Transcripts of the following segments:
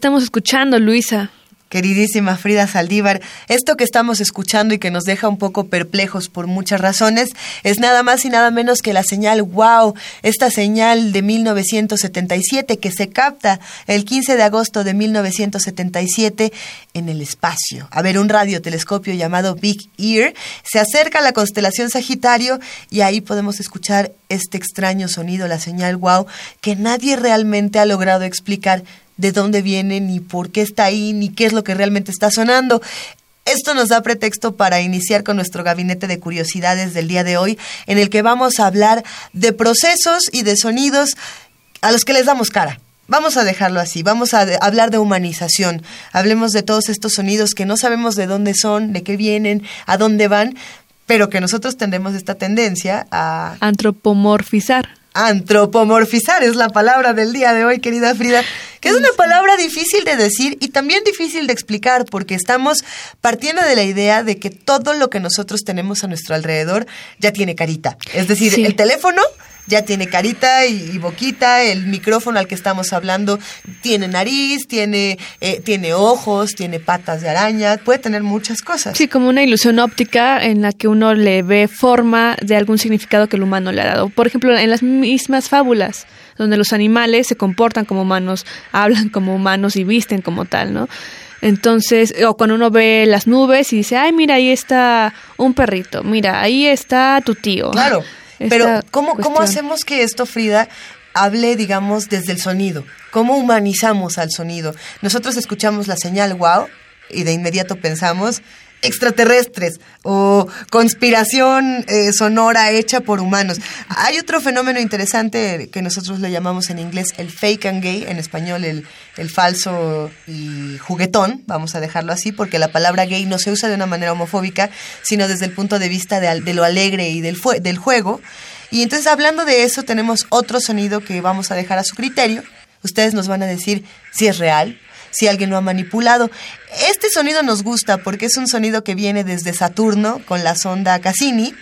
Estamos escuchando, Luisa? Queridísima Frida Saldívar, esto que estamos escuchando y que nos deja un poco perplejos por muchas razones es nada más y nada menos que la señal WOW, esta señal de 1977 que se capta el 15 de agosto de 1977 en el espacio. A ver, un radiotelescopio llamado Big Ear se acerca a la constelación Sagitario y ahí podemos escuchar este extraño sonido, la señal WOW, que nadie realmente ha logrado explicar de dónde viene, ni por qué está ahí, ni qué es lo que realmente está sonando. Esto nos da pretexto para iniciar con nuestro gabinete de curiosidades del día de hoy, en el que vamos a hablar de procesos y de sonidos a los que les damos cara. Vamos a dejarlo así, vamos a hablar de humanización. Hablemos de todos estos sonidos que no sabemos de dónde son, de qué vienen, a dónde van, pero que nosotros tendemos esta tendencia a Antropomorfizar. Antropomorfizar es la palabra del día de hoy, querida Frida, que es una palabra difícil de decir y también difícil de explicar porque estamos partiendo de la idea de que todo lo que nosotros tenemos a nuestro alrededor ya tiene carita. Es decir, Sí. el teléfono ya tiene carita y, y boquita, el micrófono al que estamos hablando tiene nariz, tiene, eh, tiene ojos, tiene patas de araña, puede tener muchas cosas. Sí, como una ilusión óptica en la que uno le ve forma de algún significado que el humano le ha dado. Por ejemplo, en las mismas fábulas, donde los animales se comportan como humanos, hablan como humanos y visten como tal, ¿no? Entonces, o cuando uno ve las nubes y dice, ay, mira, ahí está un perrito, mira, ahí está tu tío. Claro, pero ¿cómo, ¿cómo hacemos que esto, Frida, hable, digamos, desde el sonido? ¿Cómo humanizamos al sonido? Nosotros escuchamos la señal wow y de inmediato pensamos extraterrestres o conspiración eh, sonora hecha por humanos. Hay otro fenómeno interesante que nosotros le llamamos en inglés el fake and gay, en español el, el falso y juguetón, vamos a dejarlo así, porque la palabra gay no se usa de una manera homofóbica, sino desde el punto de vista de, de lo alegre y del, del juego. Y entonces hablando de eso tenemos otro sonido que vamos a dejar a su criterio. Ustedes nos van a decir si es real, si alguien lo ha manipulado. Este sonido nos gusta porque es un sonido que viene desde Saturno con la sonda Cassini.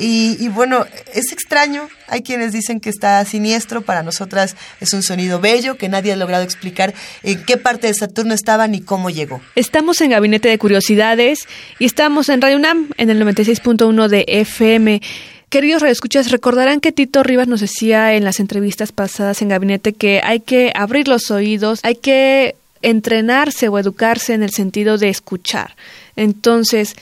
Y, bueno, es extraño. Hay quienes dicen que está siniestro. Para nosotras es un sonido bello que nadie ha logrado explicar en qué parte de Saturno estaba ni cómo llegó. Estamos en Gabinete de Curiosidades y estamos en Radio UNAM en el 96.1 de FM. Queridos radioescuchas, recordarán que Tito Rivas nos decía en las entrevistas pasadas en Gabinete que hay que abrir los oídos, hay que entrenarse o educarse en el sentido de escuchar. Entonces,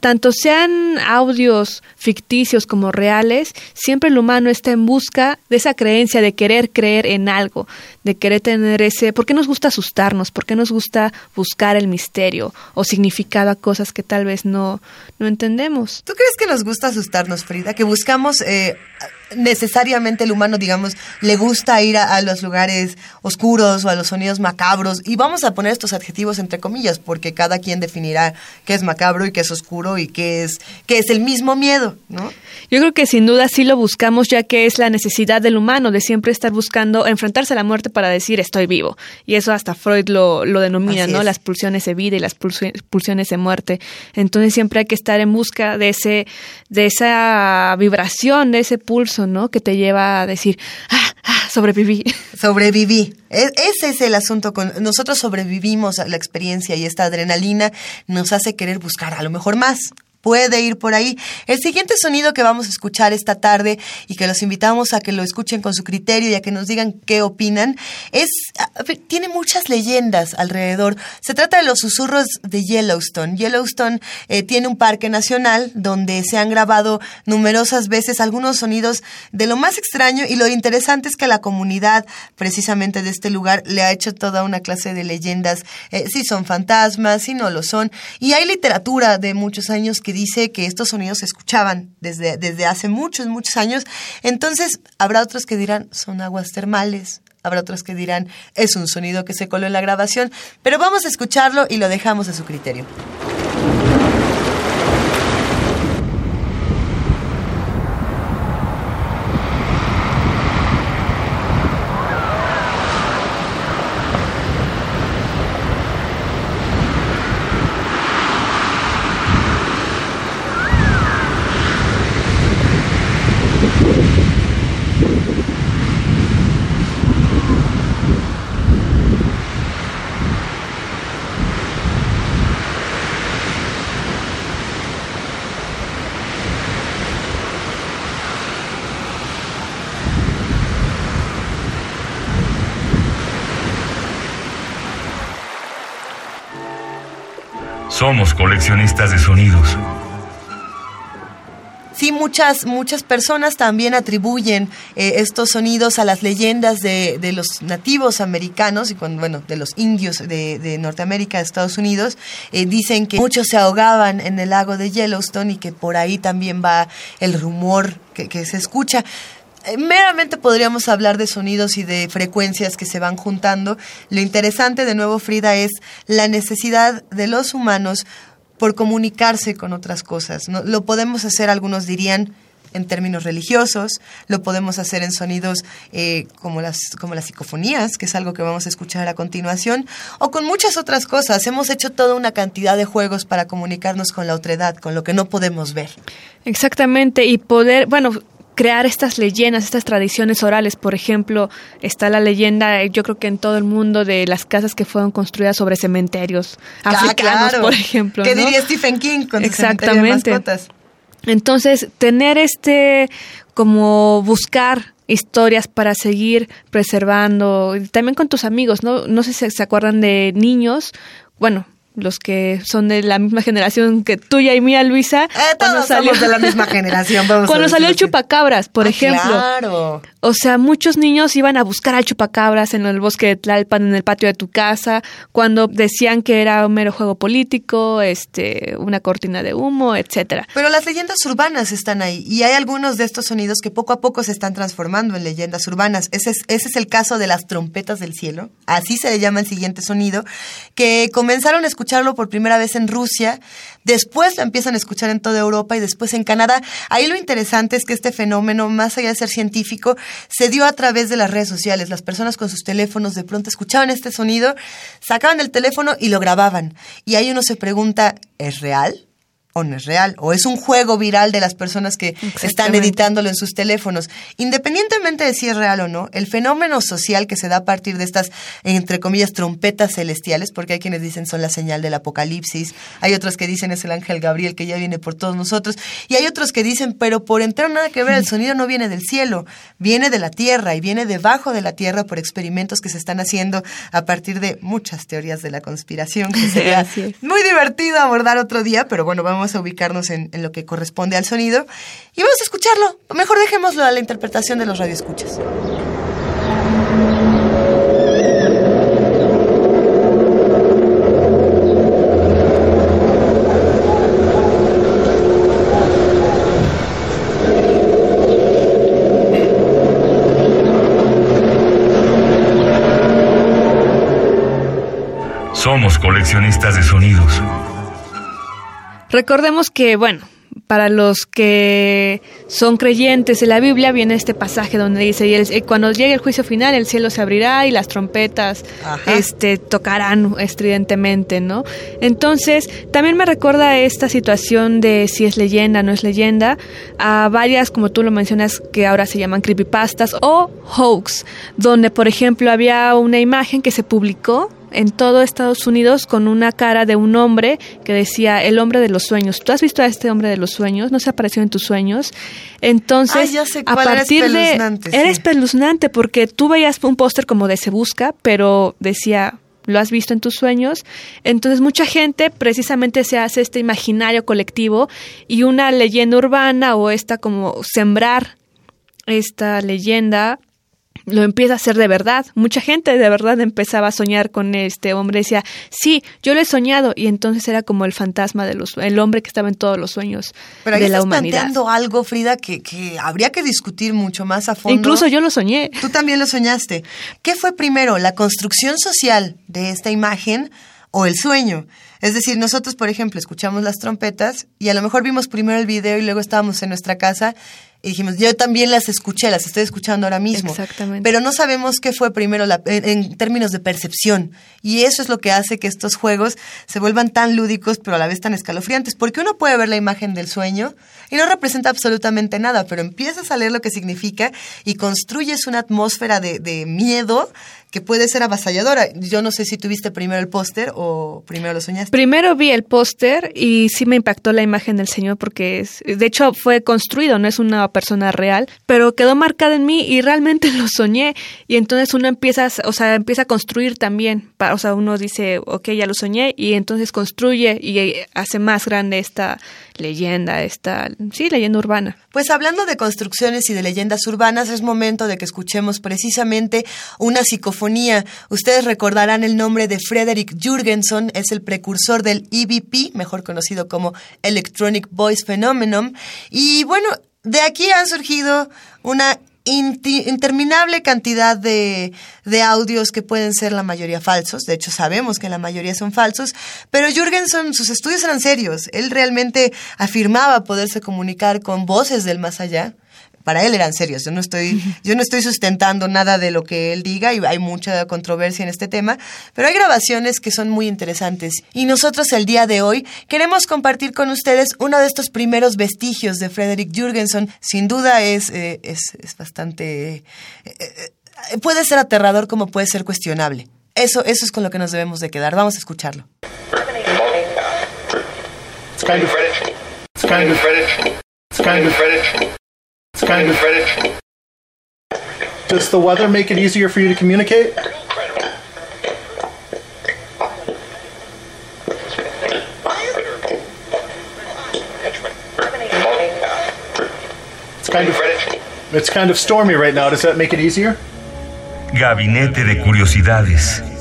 tanto sean audios ficticios como reales, siempre el humano está en busca de esa creencia, de querer creer en algo, de querer tener ese... ¿Por qué nos gusta asustarnos? ¿Por qué nos gusta buscar el misterio o significado a cosas que tal vez no, no entendemos? ¿Tú crees que nos gusta asustarnos, Frida? Que buscamos eh, necesariamente el humano, digamos, le gusta ir a, los lugares oscuros o a los sonidos macabros. Y vamos a poner estos adjetivos entre comillas, porque cada quien definirá qué es macabro y qué es oscuro y qué es, qué es el mismo miedo, ¿no? Yo creo que sin duda sí lo buscamos, ya que es la necesidad del humano de siempre estar buscando enfrentarse a la muerte para decir estoy vivo. Y eso hasta Freud lo, lo denomina, ¿no? Las pulsiones de vida y las pulsiones de muerte. Entonces siempre hay que estar en busca de ese, de esa vibración, de ese pulso, ¿no? Que te lleva a decir, ah, ah sobreviví. Sobreviví. E, ese es el asunto con nosotros sobrevivimos a la experiencia y esta adrenalina nos hace querer buscar a lo mejor más, puede ir por ahí. El siguiente sonido que vamos a escuchar esta tarde y que los invitamos a que lo escuchen con su criterio y a que nos digan qué opinan, es tiene muchas leyendas alrededor. Se trata de los susurros de Yellowstone. Yellowstone eh, tiene un parque nacional donde se han grabado numerosas veces algunos sonidos de lo más extraño y lo interesante es que la comunidad precisamente de este lugar le ha hecho toda una clase de leyendas, eh, si son fantasmas, si no lo son. Y hay literatura de muchos años que dice que estos sonidos se escuchaban desde, desde hace muchos, muchos años. Entonces, habrá otros que dirán, son aguas termales. Habrá otros que dirán, es un sonido que se coló en la grabación. Pero vamos a escucharlo y lo dejamos a su criterio. Somos coleccionistas de sonidos. Sí, muchas, muchas personas también atribuyen eh, estos sonidos a las leyendas de, los nativos americanos y cuando, bueno, de los indios de, Norteamérica, de Estados Unidos. Eh, dicen que muchos se ahogaban en el lago de Yellowstone y que por ahí también va el rumor que, que se escucha. Eh, meramente podríamos hablar de sonidos y de frecuencias que se van juntando. Lo interesante, de nuevo, Frida, es la necesidad de los humanos por comunicarse con otras cosas. ¿no? Lo podemos hacer, algunos dirían, en términos religiosos, lo podemos hacer en sonidos eh, como, las, como las psicofonías, que es algo que vamos a escuchar a continuación, o con muchas otras cosas. Hemos hecho toda una cantidad de juegos para comunicarnos con la otredad, con lo que no podemos ver. Exactamente, y poder, bueno, crear estas leyendas, estas tradiciones orales. Por ejemplo, está la leyenda, yo creo que en todo el mundo, de las casas que fueron construidas sobre cementerios ah, africanos, por ejemplo. ¿Qué diría Stephen King con Exactamente. mascotas? Entonces, tener este, como buscar historias para seguir preservando, también con tus amigos, ¿no? No sé si se acuerdan de niños, bueno, los que son de la misma generación que tuya y mía, Luisa. Eh, todos somos de la misma generación. Vamos cuando salió el chupacabras, por ah, ejemplo. Claro. O sea, muchos niños iban a buscar al chupacabras en el bosque de Tlalpan, en el patio de tu casa, cuando decían que era un mero juego político, este, una cortina de humo, etcétera. Pero las leyendas urbanas están ahí y hay algunos de estos sonidos que poco a poco se están transformando en leyendas urbanas. Ese es, ese es el caso de las trompetas del cielo, así se le llama el siguiente sonido, que comenzaron a escuchar escucharlo por primera vez en Rusia, después lo empiezan a escuchar en toda Europa y después en Canadá. Ahí lo interesante es que este fenómeno, más allá de ser científico, se dio a través de las redes sociales. Las personas con sus teléfonos de pronto escuchaban este sonido, sacaban el teléfono y lo grababan. Y ahí uno se pregunta, ¿es real? O no es real, o es un juego viral de las personas que están editándolo en sus teléfonos. Independientemente de si es real o no, el fenómeno social que se da a partir de estas, entre comillas, trompetas celestiales, porque hay quienes dicen son la señal del apocalipsis, hay otros que dicen es el ángel Gabriel que ya viene por todos nosotros, y hay otros que dicen, pero por entrar nada que ver, el sonido no viene del cielo, viene de la tierra y viene debajo de la tierra por experimentos que se están haciendo a partir de muchas teorías de la conspiración, que sería muy divertido abordar otro día, pero bueno, vamos vamos a ubicarnos en, lo que corresponde al sonido y vamos a escucharlo. Mejor dejémoslo a la interpretación de los radioescuchas. Somos coleccionistas de sonidos. Recordemos que, bueno, para los que son creyentes de la Biblia viene este pasaje donde dice y eh, cuando llegue el juicio final el cielo se abrirá y las trompetas este tocarán estridentemente no entonces también me recuerda esta situación de si es leyenda no es leyenda a varias como tú lo mencionas que ahora se llaman creepypastas o hoax donde por ejemplo había una imagen que se publicó en todo Estados Unidos con una cara de un hombre que decía el hombre de los sueños. ¿Tú has visto a este hombre de los sueños? ¿No se apareció en tus sueños? Entonces, a partir de... Espeluznante porque tú veías un póster como de Se Busca, pero decía lo has visto en tus sueños. Entonces mucha gente precisamente se hace este imaginario colectivo y una leyenda urbana o esta como sembrar esta leyenda lo empieza a hacer de verdad. Mucha gente de verdad empezaba a soñar con este hombre. Decía, sí, yo lo he soñado. Y entonces era como el fantasma de los, el hombre que estaba en todos los sueños Pero ahí de la estás humanidad. planteando algo, Frida, que, que habría que discutir mucho más a fondo. Incluso yo lo soñé. Tú también lo soñaste. ¿Qué fue primero, la construcción social de esta imagen o el sueño? Es decir, nosotros, por ejemplo, escuchamos las trompetas y a lo mejor vimos primero el video y luego estábamos en nuestra casa y dijimos, yo también las escuché, las estoy escuchando ahora mismo. Exactamente. Pero no sabemos qué fue primero la- en, en términos de percepción. Y eso es lo que hace que estos juegos se vuelvan tan lúdicos, pero a la vez tan escalofriantes. Porque uno puede ver la imagen del sueño y no representa absolutamente nada, pero empiezas a leer lo que significa y construyes una atmósfera de, de miedo que puede ser avasalladora. Yo no sé si tuviste primero el póster o primero lo soñaste. Primero vi el póster y sí me impactó la imagen del señor porque es, de hecho fue construido, no es una persona real, pero quedó marcada en mí y realmente lo soñé y entonces uno empieza, o sea, empieza a construir también, o sea, uno dice, ok, ya lo soñé y entonces construye y hace más grande esta leyenda, esta, sí, leyenda urbana. Pues hablando de construcciones y de leyendas urbanas, es momento de que escuchemos precisamente una psicofonía. Ustedes recordarán el nombre de Frederick Jurgenson, es el precursor del EVP, mejor conocido como Electronic Voice Phenomenon. Y bueno, de aquí han surgido una interminable cantidad de, de audios que pueden ser la mayoría falsos. De hecho, sabemos que la mayoría son falsos. Pero Jürgenson, sus estudios eran serios. Él realmente afirmaba poderse comunicar con voces del más allá. Para él eran serios. Yo no estoy, yo no estoy sustentando nada de lo que él diga y hay mucha controversia en este tema, pero hay grabaciones que son muy interesantes. Y nosotros el día de hoy queremos compartir con ustedes uno de estos primeros vestigios de Frederick Jürgenson. Sin duda es, eh, es, es bastante... eh, eh, puede ser aterrador como puede ser cuestionable. Eso, eso es con lo que nos debemos de quedar. Vamos a escucharlo. It's kind of, it's kind of, it's kind of, it's kind of. Does the weather make it easier for you to communicate? It's kind of, it's kind of stormy right now. Does that make it easier? Gabinete de Curiosidades.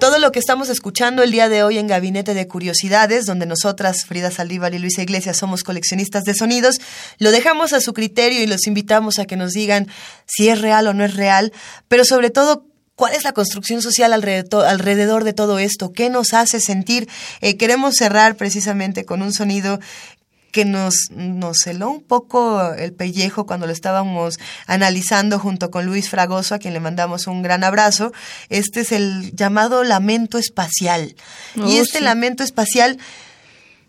Todo lo que estamos escuchando el día de hoy en Gabinete de Curiosidades, donde nosotras, Frida Saldívar y Luisa Iglesias, somos coleccionistas de sonidos, lo dejamos a su criterio y los invitamos a que nos digan si es real o no es real, pero sobre todo ¿Cuál es la construcción social alrededor, de todo esto? ¿Qué nos hace sentir? Eh, queremos cerrar precisamente con un sonido que nos, nos heló un poco el pellejo cuando lo estábamos analizando junto con Luis Fragoso, a quien le mandamos un gran abrazo. Este es el llamado lamento espacial. Oh, y este sí. lamento espacial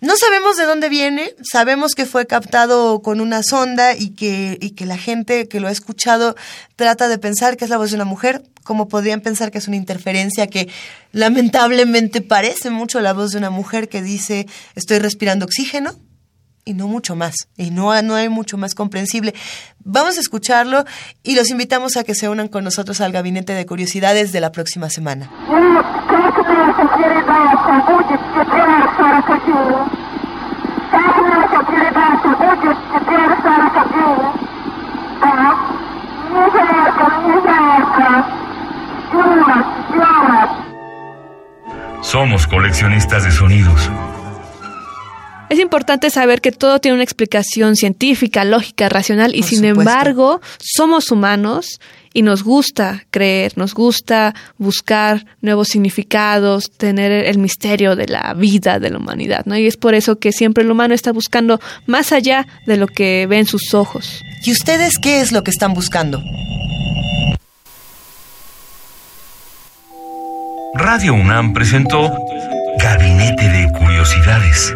no sabemos de dónde viene, sabemos que fue captado con una sonda y que, y que la gente que lo ha escuchado trata de pensar que es la voz de una mujer, como podrían pensar que es una interferencia que lamentablemente parece mucho la voz de una mujer que dice estoy respirando oxígeno y no mucho más, y no, no hay mucho más comprensible. Vamos a escucharlo y los invitamos a que se unan con nosotros al Gabinete de Curiosidades de la próxima semana. Somos coleccionistas de sonidos. Es importante saber que todo tiene una explicación científica, lógica, racional y Por sin supuesto. embargo somos humanos y nos gusta creer, nos gusta buscar nuevos significados, tener el misterio de la vida de la humanidad, ¿no? Y es por eso que siempre el humano está buscando más allá de lo que ve en sus ojos. ¿Y ustedes qué es lo que están buscando? Radio UNAM presentó Gabinete de Curiosidades.